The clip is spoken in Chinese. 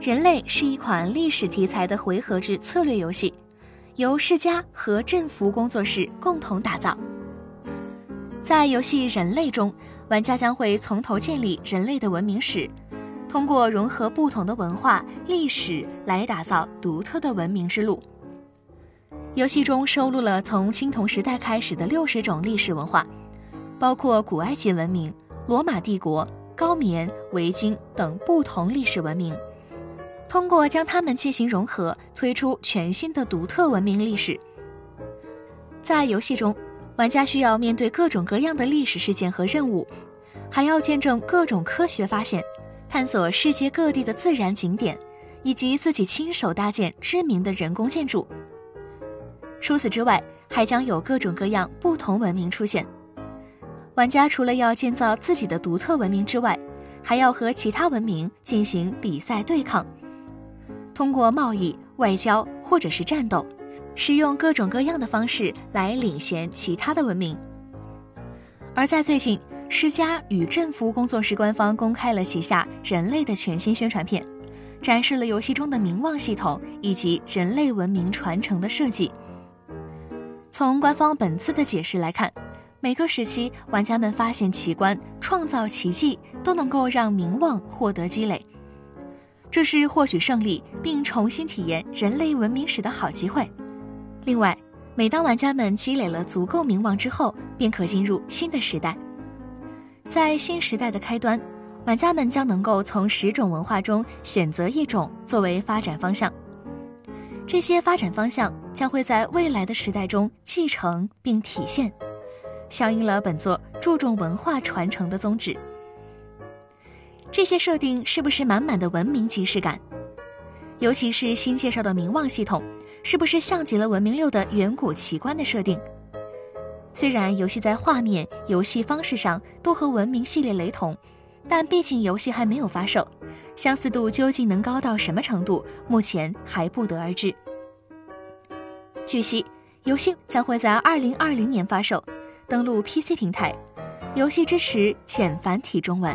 人类是一款历史题材的回合制策略游戏，由世嘉和振幅工作室共同打造。在游戏《人类》中，玩家将会从头建立人类的文明史，通过融合不同的文化历史来打造独特的文明之路。游戏中收录了从青铜时代开始的六十种历史文化，包括古埃及文明、罗马帝国、高棉、维京等不同历史文明。通过将它们进行融合，推出全新的独特文明历史。在游戏中，玩家需要面对各种各样的历史事件和任务，还要见证各种科学发现，探索世界各地的自然景点，以及自己亲手搭建知名的人工建筑。除此之外，还将有各种各样不同文明出现。玩家除了要建造自己的独特文明之外，还要和其他文明进行比赛对抗，通过贸易、外交或者是战斗，使用各种各样的方式来领先其他的文明。而在最近，施加与振幅工作室官方公开了旗下人类的全新宣传片，展示了游戏中的名望系统以及人类文明传承的设计。从官方本次的解释来看，每个时期玩家们发现奇观、创造奇迹，都能够让名望获得积累，这是获取胜利并重新体验人类文明史的好机会。另外，每当玩家们积累了足够名望之后，便可进入新的时代。在新时代的开端，玩家们将能够从十种文化中选择一种作为发展方向。这些发展方向将会在未来的时代中继承并体现，响应了本作注重文化传承的宗旨。这些设定是不是满满的文明即视感？尤其是新介绍的名望系统，是不是像极了《文明六》的远古奇观的设定？虽然游戏在画面、游戏方式上都和《文明》系列雷同，但毕竟游戏还没有发售。相似度究竟能高到什么程度，目前还不得而知。据悉，游戏将会在二零二零年发售，登陆 PC 平台，游戏支持简繁体中文。